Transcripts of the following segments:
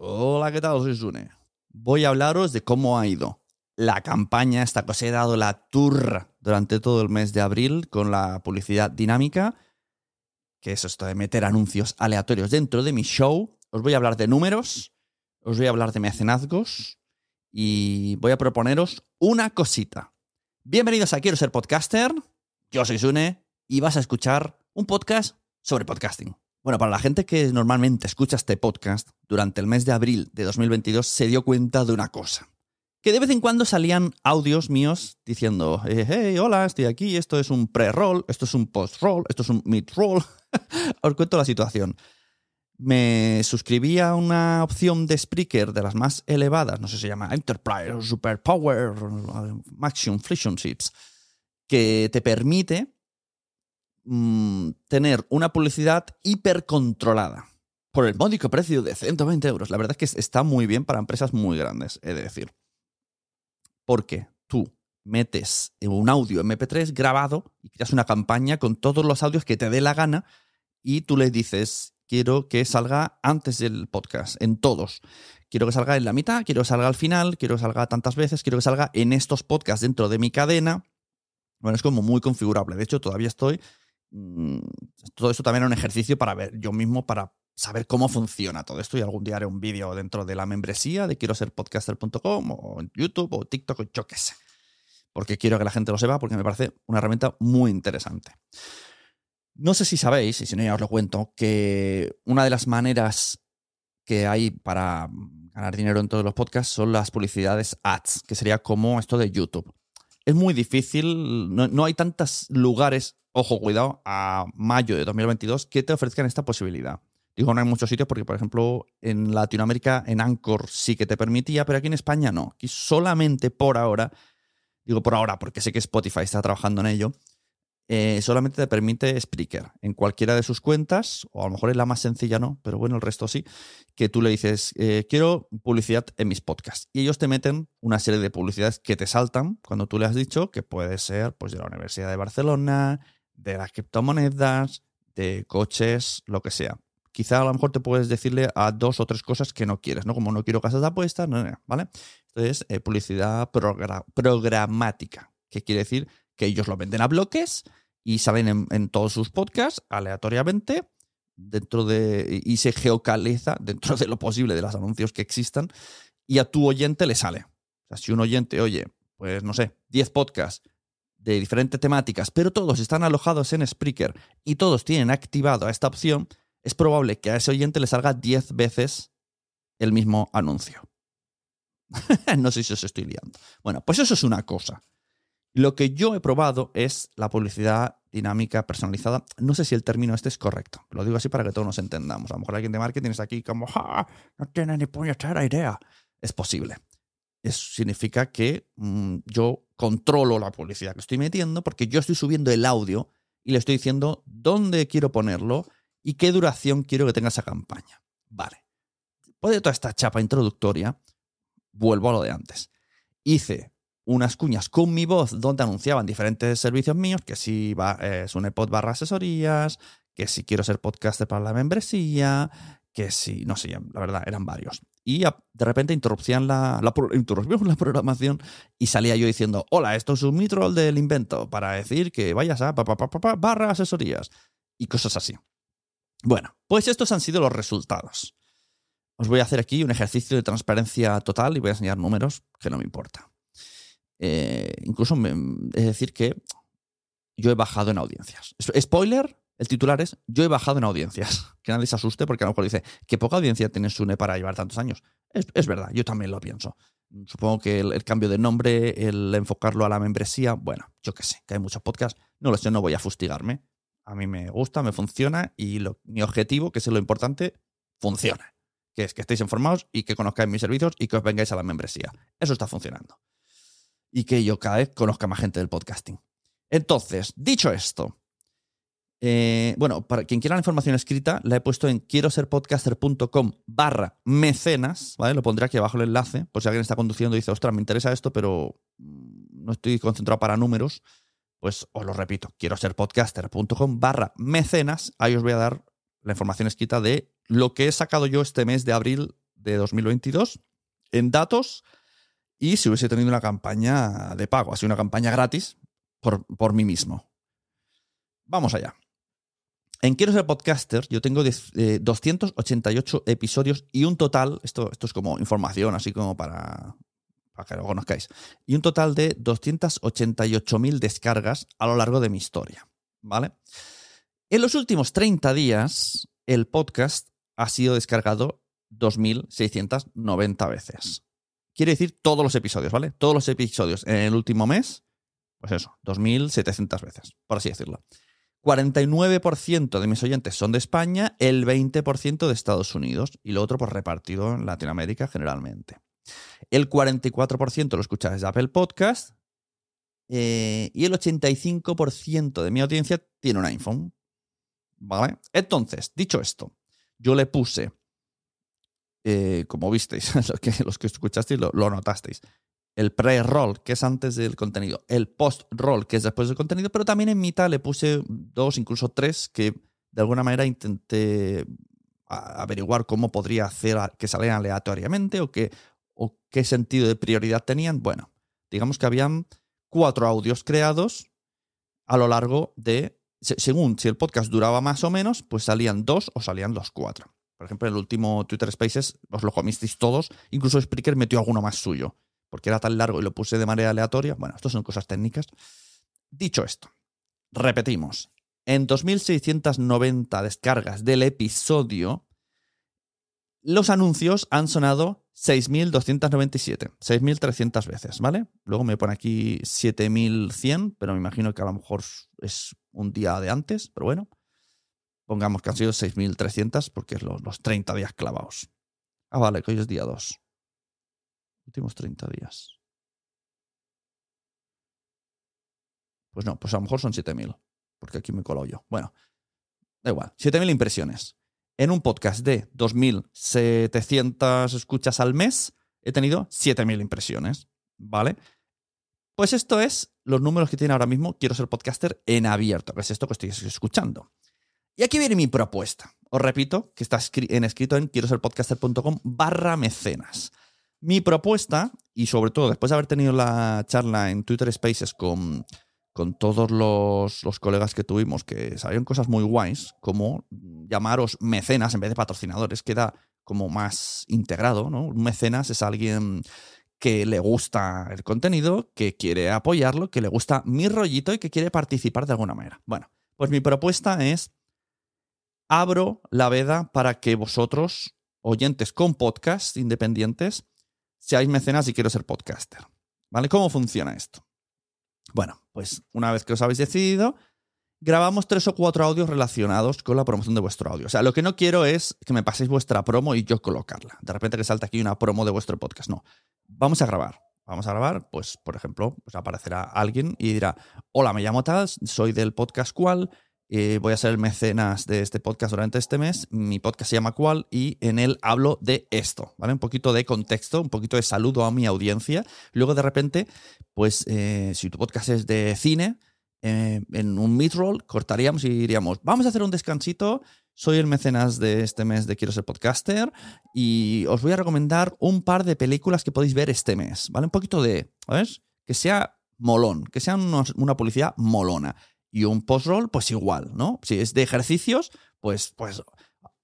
Hola, ¿qué tal? Soy Sune. Voy a hablaros de cómo ha ido la campaña, esta que os he dado la turra durante todo el mes de abril con la publicidad dinámica, que es esto de meter anuncios aleatorios dentro de mi show. Os voy a hablar de números, os voy a hablar de mecenazgos y voy a proponeros una cosita. Bienvenidos a Quiero ser podcaster. Yo soy Sune y vas a escuchar un podcast sobre podcasting. Bueno, para la gente que normalmente escucha este podcast, durante el mes de abril de 2022 se dio cuenta de una cosa. Que de vez en cuando salían audios míos diciendo, eh, hey, hola, estoy aquí, esto es un pre-roll, esto es un post-roll, esto es un mid-roll. Os cuento la situación. Me suscribí a una opción de Spreaker de las más elevadas, no sé si se llama Enterprise, Superpower, Maximum Friction Chips, que te permite mm, tener una publicidad hipercontrolada por el módico precio de 120 euros. La verdad es que está muy bien para empresas muy grandes, he de decir. Porque tú metes un audio MP3 grabado y creas una campaña con todos los audios que te dé la gana y tú le dices, quiero que salga antes del podcast, en todos. Quiero que salga en la mitad, quiero que salga al final, quiero que salga tantas veces, quiero que salga en estos podcasts dentro de mi cadena. Bueno, es como muy configurable. De hecho, todavía estoy mm, todo esto también era un ejercicio para ver yo mismo, para saber cómo funciona todo esto. Y algún día haré un vídeo dentro de la membresía de quiero ser podcaster.com o YouTube o TikTok o yo qué sé. Porque quiero que la gente lo sepa, porque me parece una herramienta muy interesante. No sé si sabéis, y si no ya os lo cuento, que una de las maneras que hay para ganar dinero en todos los podcasts son las publicidades ads, que sería como esto de YouTube. Es muy difícil, no, no hay tantos lugares, ojo, cuidado, a mayo de 2022 que te ofrezcan esta posibilidad. Digo, no hay muchos sitios porque, por ejemplo, en Latinoamérica, en Anchor sí que te permitía, pero aquí en España no. Aquí solamente por ahora, digo por ahora porque sé que Spotify está trabajando en ello, eh, solamente te permite Spreaker en cualquiera de sus cuentas, o a lo mejor es la más sencilla, no, pero bueno, el resto sí, que tú le dices, eh, quiero publicidad en mis podcasts. Y ellos te meten una serie de publicidades que te saltan cuando tú le has dicho que puede ser pues, de la Universidad de Barcelona, de las criptomonedas, de coches, lo que sea. Quizá a lo mejor te puedes decirle a dos o tres cosas que no quieres, ¿no? Como no quiero casas de apuestas, no, no, ¿vale? Entonces, eh, publicidad programática, que quiere decir que ellos lo venden a bloques y salen en, todos sus podcasts aleatoriamente dentro de y se geocaliza dentro de lo posible de los anuncios que existan y a tu oyente le sale. O sea, si un oyente oye, pues no sé, 10 podcasts de diferentes temáticas, pero todos están alojados en Spreaker y todos tienen activado esta opción, es probable que a ese oyente le salga 10 veces el mismo anuncio. no sé si os estoy liando. Bueno, pues eso es una cosa. Lo que yo he probado es la publicidad dinámica personalizada. No sé si el término este es correcto. Lo digo así para que todos nos entendamos. A lo mejor alguien de marketing está aquí como, no tiene ni puñetera idea. Es posible. Eso significa que mm, yo controlo la publicidad que estoy metiendo porque yo estoy subiendo el audio y le estoy diciendo dónde quiero ponerlo y qué duración quiero que tenga esa campaña. Vale. Después de toda esta chapa introductoria, vuelvo a lo de antes. Hice unas cuñas con mi voz donde anunciaban diferentes servicios míos, que si va, es un iPod barra asesorías, que si quiero ser podcaster para la membresía, que si, no sé, la verdad, eran varios. Y de repente interrumpían la, la, programación y salía yo diciendo, hola, esto es un mitrol del invento, para decir que vayas a pa, barra asesorías y cosas así. Bueno, pues estos han sido los resultados. Os voy a hacer aquí un ejercicio de transparencia total y voy a enseñar números que no me importa. Eh, incluso es decir que yo he bajado en audiencias. Spoiler, el titular es yo he bajado en audiencias. Que nadie se asuste porque a lo mejor dice que poca audiencia tiene Sune para llevar tantos años. Es, verdad, yo también lo pienso. Supongo que el, cambio de nombre, el enfocarlo a la membresía, bueno, yo qué sé, que hay muchos podcasts, no lo sé, no voy a fustigarme. A mí me gusta, me funciona y mi objetivo, que es lo importante, funciona. Que es que estéis informados y que conozcáis mis servicios y que os vengáis a la membresía. Eso está funcionando y que yo cada vez conozca más gente del podcasting. Entonces, dicho esto, eh, bueno, para quien quiera la información escrita, la he puesto en quiero ser podcaster.com barra mecenas, ¿vale? Lo pondré aquí abajo el enlace, por si alguien está conduciendo y dice, ostras, me interesa esto, pero mm, no estoy concentrado para números, pues os lo repito, quiero ser podcaster.com barra mecenas, ahí os voy a dar la información escrita de lo que he sacado yo este mes de abril de 2022 en datos y si hubiese tenido una campaña de pago, así una campaña gratis por, por mí mismo. Vamos allá. En Quiero ser podcaster, yo tengo 288 eh, episodios y un total, esto, esto es como información, así como para, para que lo conozcáis, y un total de 288.000 descargas a lo largo de mi historia. ¿Vale? En los últimos 30 días, el podcast ha sido descargado 2.690 veces. Quiere decir todos los episodios, ¿vale? Todos los episodios en el último mes, pues eso, 2.700 veces, por así decirlo. 49% de mis oyentes son de España, el 20% de Estados Unidos y lo otro pues repartido en Latinoamérica generalmente. El 44% lo escucha desde Apple Podcast eh, y el 85% de mi audiencia tiene un iPhone. ¿Vale? Entonces, dicho esto, yo le puse eh, como visteis, los que, los que escuchasteis lo, notasteis. El pre-roll, que es antes del contenido. El post-roll, que es después del contenido. Pero también en mitad le puse dos, incluso tres, que de alguna manera intenté averiguar cómo podría hacer que salieran aleatoriamente o, o qué sentido de prioridad tenían. Bueno, digamos que habían cuatro audios creados a lo largo de, según si el podcast duraba más o menos, pues salían dos o salían los cuatro. Por ejemplo, en el último Twitter Spaces os lo comisteis todos, incluso Spreaker metió alguno más suyo, porque era tan largo y lo puse de manera aleatoria. Bueno, esto son cosas técnicas. Dicho esto, repetimos. En 2690 descargas del episodio, los anuncios han sonado 6.297, 6.300 veces, ¿vale? Luego me pone aquí 7.100, pero me imagino que a lo mejor es un día de antes, pero bueno. Pongamos que han sido 6.300 porque es los, los 30 días clavados. Ah, vale, que hoy es día 2. Últimos 30 días. Pues no, pues a lo mejor son 7.000, porque aquí me colo yo. Bueno, da igual, 7.000 impresiones. En un podcast de 2.700 escuchas al mes, he tenido 7.000 impresiones, ¿vale? Pues esto es los números que tiene ahora mismo Quiero ser podcaster en abierto, que es esto que estoy escuchando. Y aquí viene mi propuesta. Os repito que está en escrito en quiero ser podcaster.com barra mecenas. Mi propuesta, y sobre todo después de haber tenido la charla en Twitter Spaces con, con todos los, los, colegas que tuvimos, que salieron cosas muy guays, como llamaros mecenas en vez de patrocinadores, queda como más integrado, ¿no? Un mecenas es alguien que le gusta el contenido, que quiere apoyarlo, que le gusta mi rollito y que quiere participar de alguna manera. Bueno, pues mi propuesta es, abro la veda para que vosotros, oyentes con podcast independientes, seáis mecenas y quiero ser podcaster. ¿Vale? ¿Cómo funciona esto? Bueno, pues una vez que os habéis decidido, grabamos tres o cuatro audios relacionados con la promoción de vuestro audio. O sea, lo que no quiero es que me paséis vuestra promo y yo colocarla. De repente que salta aquí una promo de vuestro podcast. No, vamos a grabar. Vamos a grabar, pues, por ejemplo, pues aparecerá alguien y dirá, hola, me llamo Tal, soy del podcast cual, eh, voy a ser el mecenas de este podcast durante este mes. Mi podcast se llama Cual y en él hablo de esto, ¿vale? Un poquito de contexto, un poquito de saludo a mi audiencia. Luego, de repente, pues eh, si tu podcast es de cine, eh, en un mid-roll cortaríamos y diríamos, vamos a hacer un descansito. Soy el mecenas de este mes de Quiero ser podcaster y os voy a recomendar un par de películas que podéis ver este mes, ¿vale? Un poquito de, ¿sabes? Que sea molón, que sea una publicidad molona. Y un post-roll, pues igual, ¿no? Si es de ejercicios, pues, pues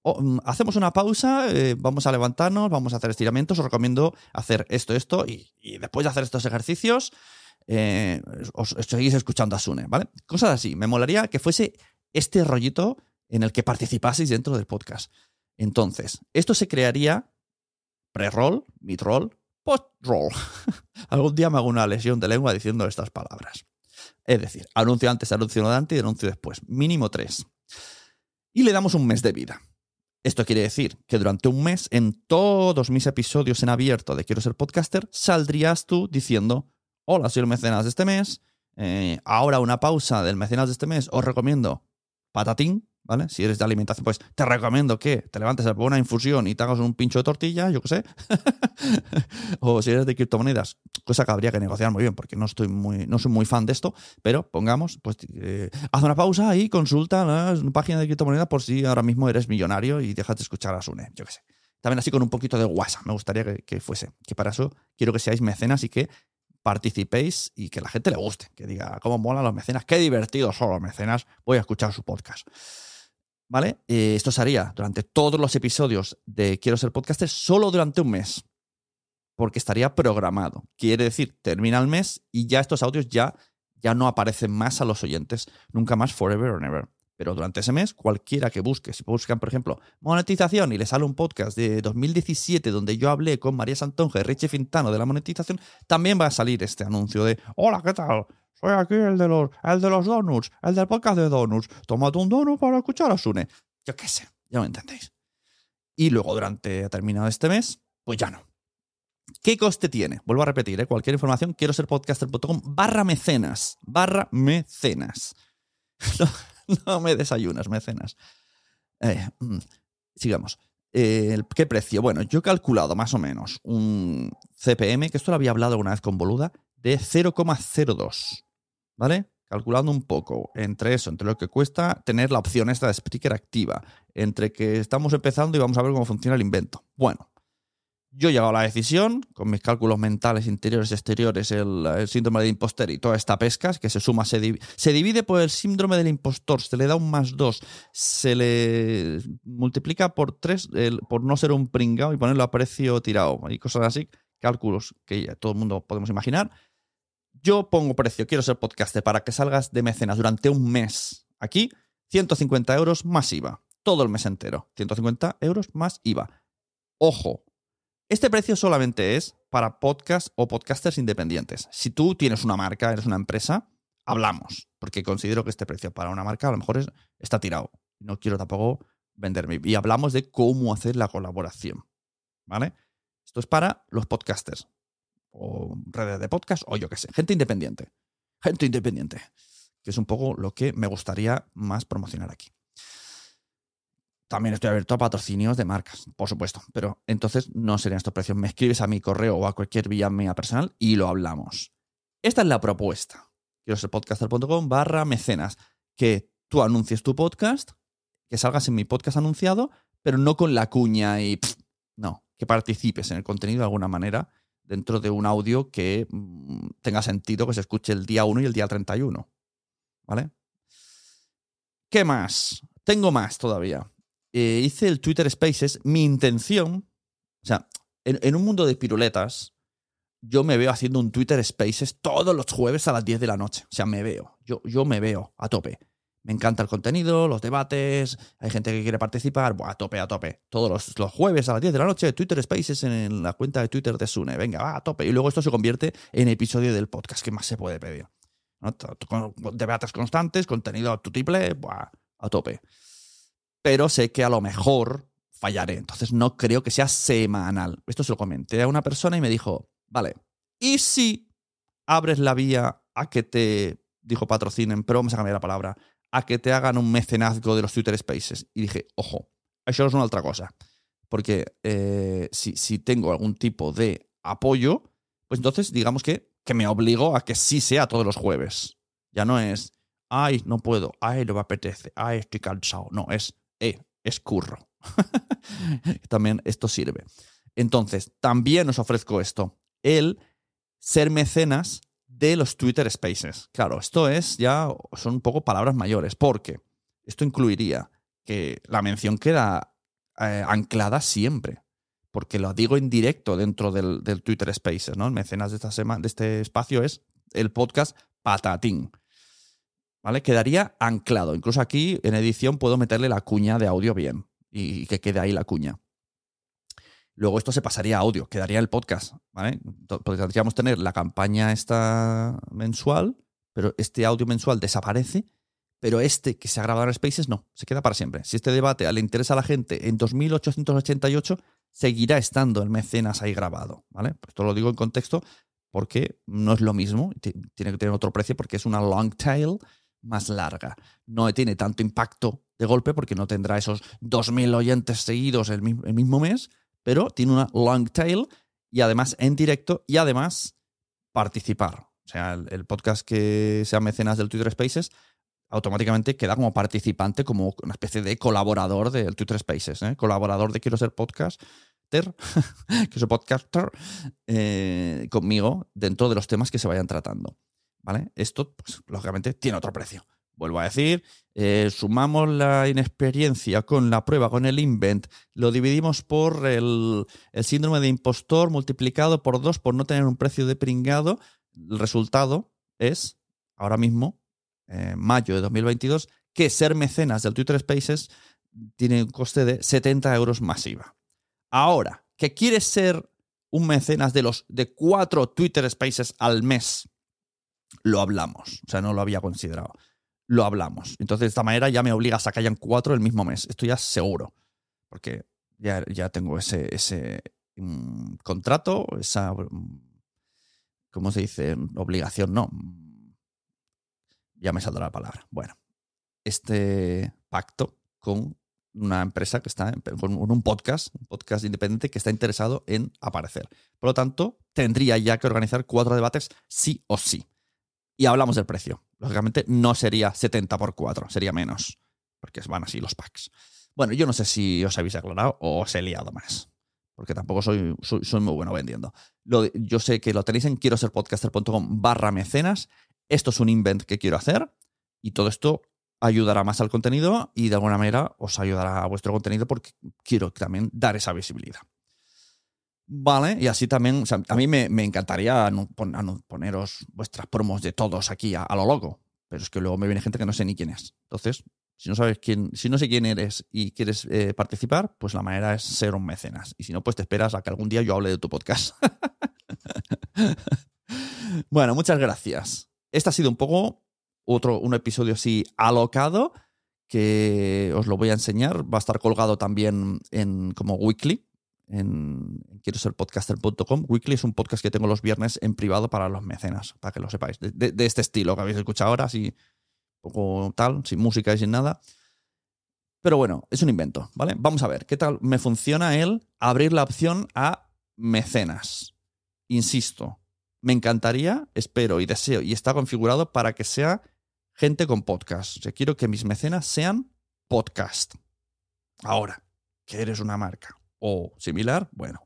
mm, hacemos una pausa, eh, vamos a levantarnos, vamos a hacer estiramientos, os recomiendo hacer esto, esto, y, después de hacer estos ejercicios, eh, os, seguís escuchando a Sune, ¿vale? Cosas así. Me molaría que fuese este rollito en el que participaseis dentro del podcast. Entonces, esto se crearía pre-roll, mid-roll, post-roll. Algún día me hago una lesión de lengua diciendo estas palabras. Es decir, anuncio antes, anuncio durante y anuncio después. Mínimo tres. Y le damos un mes de vida. Esto quiere decir que durante un mes, en todos mis episodios en abierto de Quiero ser podcaster, saldrías tú diciendo, hola, soy el mecenas de este mes, eh, ahora una pausa del mecenas de este mes, os recomiendo patatín, ¿vale? Si eres de alimentación, pues te recomiendo que te levantes a una infusión y te hagas un pincho de tortilla, yo qué sé. o si eres de criptomonedas, cosa que habría que negociar muy bien, porque no estoy muy, no soy muy fan de esto, pero pongamos, pues eh, haz una pausa y consulta la página de criptomonedas por si ahora mismo eres millonario y dejas de escuchar a Sune, yo qué sé. También así con un poquito de WhatsApp, me gustaría que, que fuese. Que para eso quiero que seáis mecenas y que participéis y que la gente le guste, que diga, cómo molan los mecenas, qué divertidos son los mecenas, voy a escuchar su podcast. ¿Vale? Eh, esto se haría durante todos los episodios de Quiero ser podcaster, solo durante un mes, porque estaría programado. Quiere decir, termina el mes y ya estos audios ya, ya no aparecen más a los oyentes, nunca más, forever or never. Pero durante ese mes, cualquiera que busque, si buscan, por ejemplo, monetización y le sale un podcast de 2017 donde yo hablé con María Santonja y Richie Fintano de la monetización, también va a salir este anuncio de Hola, ¿qué tal? Soy aquí el de los, el de los donuts, el del podcast de donuts. Tómate un donut para escuchar a Sune. Yo qué sé, ya lo entendéis. Y luego, durante terminado este mes, pues ya no. ¿Qué coste tiene? Vuelvo a repetir, ¿eh? cualquier información, quiero ser podcaster.com barra mecenas. Barra mecenas. no, me desayunas, mecenas. Eh, mm, sigamos. Eh, ¿Qué precio? Bueno, yo he calculado más o menos un CPM, que esto lo había hablado una vez con Boluda, de 0,02. ¿vale? Calculando un poco entre eso, entre lo que cuesta tener la opción esta de Spreaker activa, entre que estamos empezando y vamos a ver cómo funciona el invento. Bueno, yo he llegado a la decisión, con mis cálculos mentales interiores y exteriores, el, síndrome del impostor y toda esta pesca, que se suma, se, divide por el síndrome del impostor, se le da un más dos, se le multiplica por tres por no ser un pringao y ponerlo a precio tirado y cosas así, cálculos que ya todo el mundo podemos imaginar. Yo pongo precio, quiero ser podcaster para que salgas de mecenas durante un mes aquí, 150 euros más IVA. Todo el mes entero. 150 euros más IVA. Ojo, este precio solamente es para podcast o podcasters independientes. Si tú tienes una marca, eres una empresa, hablamos, porque considero que este precio para una marca a lo mejor está tirado. No quiero tampoco venderme. Y hablamos de cómo hacer la colaboración. ¿Vale? Esto es para los podcasters o redes de podcast, o yo qué sé, gente independiente. Gente independiente. que es un poco lo que me gustaría más promocionar aquí. También estoy abierto a patrocinios de marcas, por supuesto, pero entonces no serían estos precios. Me escribes a mi correo o a cualquier vía mía personal y lo hablamos. Esta es la propuesta. Quiero ser podcaster.com barra mecenas. Que tú anuncies tu podcast, que salgas en mi podcast anunciado, pero no con la cuña y... no, que participes en el contenido de alguna manera dentro de un audio que mm, tenga sentido que se escuche el día 1 y el día 31. ¿Vale? ¿Qué más? Tengo más todavía. Eh, hice el Twitter Spaces. Mi intención, o sea, en, un mundo de piruletas, yo me veo haciendo un Twitter Spaces todos los jueves a las 10 de la noche. O sea, me veo. Yo, yo me veo a tope. Me encanta el contenido, los debates, hay gente que quiere participar, a tope, a tope. Todos los, jueves a las 10 de la noche, Twitter Spaces en la cuenta de Twitter de Sune. Venga, va, a tope. Y luego esto se convierte en episodio del podcast. ¿Qué más se puede pedir? Debates constantes, contenido a tu triple, a tope. Pero sé que a lo mejor fallaré. Entonces no creo que sea semanal. Esto se lo comenté a una persona y me dijo, vale, ¿y si abres la vía a que te, dijo patrocinen, pero vamos a cambiar la palabra, a que te hagan un mecenazgo de los Twitter Spaces. Y dije, ojo, eso es una otra cosa. Porque eh, si, tengo algún tipo de apoyo, pues entonces digamos que, que me obligo a que sí sea todos los jueves. Ya no es, ay, no puedo, ay, no me apetece, ay, estoy cansado. No, es, eh, es curro. también esto sirve. Entonces, también os ofrezco esto. El ser mecenas de los Twitter Spaces. Claro, esto es ya, son un poco palabras mayores, porque esto incluiría que la mención queda eh, anclada siempre, porque lo digo en directo dentro del, Twitter Spaces, ¿no? El mecenas de, esta semana, de este espacio es el podcast Patatín. ¿Vale? Quedaría anclado. Incluso aquí en edición puedo meterle la cuña de audio bien y que quede ahí la cuña. Luego esto se pasaría a audio, quedaría el podcast, ¿vale? Podríamos tener la campaña esta mensual, pero este audio mensual desaparece, pero este que se ha grabado en Spaces no, se queda para siempre. Si este debate le interesa a la gente en 2888, seguirá estando el mecenas ahí grabado, ¿vale? Esto lo digo en contexto porque no es lo mismo, tiene que tener otro precio porque es una long tail más larga. No tiene tanto impacto de golpe porque no tendrá esos 2.000 oyentes seguidos el mismo mes, pero tiene una long tail y además en directo y además participar. O sea, el, podcast que sea mecenas del Twitter Spaces automáticamente queda como participante, como una especie de colaborador del Twitter Spaces, ¿eh? colaborador de Quiero ser podcaster, que soy podcaster, eh, conmigo dentro de los temas que se vayan tratando. ¿Vale? Esto, pues, lógicamente, tiene otro precio. Vuelvo a decir, eh, sumamos la inexperiencia con la prueba, con el invent, lo dividimos por el, síndrome de impostor multiplicado por dos por no tener un precio de pringado. El resultado es, ahora mismo, eh, mayo de 2022, que ser mecenas del Twitter Spaces tiene un coste de 70 euros masiva. Ahora, que quieres ser un mecenas de los de cuatro Twitter Spaces al mes, lo hablamos. O sea, no lo había considerado lo hablamos. Entonces, de esta manera ya me obligas a que hayan cuatro el mismo mes. Esto ya seguro. Porque ya, ya tengo ese, ese mm, contrato, esa. Mm, ¿Cómo se dice? Obligación, no. Ya me saldrá la palabra. Bueno, este pacto con una empresa que está con un podcast, un podcast independiente que está interesado en aparecer. Por lo tanto, tendría ya que organizar cuatro debates sí o sí. Y hablamos del precio. Lógicamente no sería 70 por 4, sería menos, porque van así los packs. Bueno, yo no sé si os habéis aclarado o os he liado más, porque tampoco soy, soy, muy bueno vendiendo. yo sé que lo tenéis en quiero ser podcaster.com barra mecenas. Esto es un invent que quiero hacer y todo esto ayudará más al contenido y de alguna manera os ayudará a vuestro contenido porque quiero también dar esa visibilidad. Vale, y así también, a mí me, encantaría poneros vuestras promos de todos aquí a, lo loco, pero es que luego me viene gente que no sé ni quién es. Entonces, si no sabes quién, si no sé quién eres y quieres eh, participar, pues la manera es ser un mecenas. Y si no, pues te esperas a que algún día yo hable de tu podcast. bueno, muchas gracias. Este ha sido un poco otro, un episodio así alocado que os lo voy a enseñar. Va a estar colgado también en como weekly en, quiero ser podcaster.com. Weekly es un podcast que tengo los viernes en privado para los mecenas, para que lo sepáis. De, este estilo que habéis escuchado ahora, así poco tal, sin música y sin nada. Pero bueno, es un invento, ¿vale? Vamos a ver qué tal me funciona el abrir la opción a mecenas. Insisto, me encantaría, espero y deseo, y está configurado para que sea gente con podcast. O quiero que mis mecenas sean podcast. Ahora, que eres una marca o similar, bueno,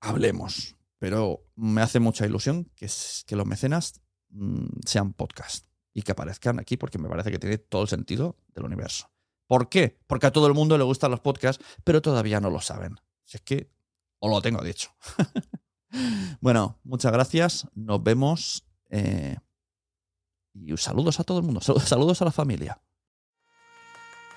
hablemos. Pero me hace mucha ilusión que, que los mecenas mm, sean podcast y que aparezcan aquí porque me parece que tiene todo el sentido del universo. ¿Por qué? Porque a todo el mundo le gustan los podcasts, pero todavía no lo saben. Si es que os lo tengo dicho. bueno, muchas gracias. Nos vemos. Eh, y saludos a todo el mundo. Saludos a la familia.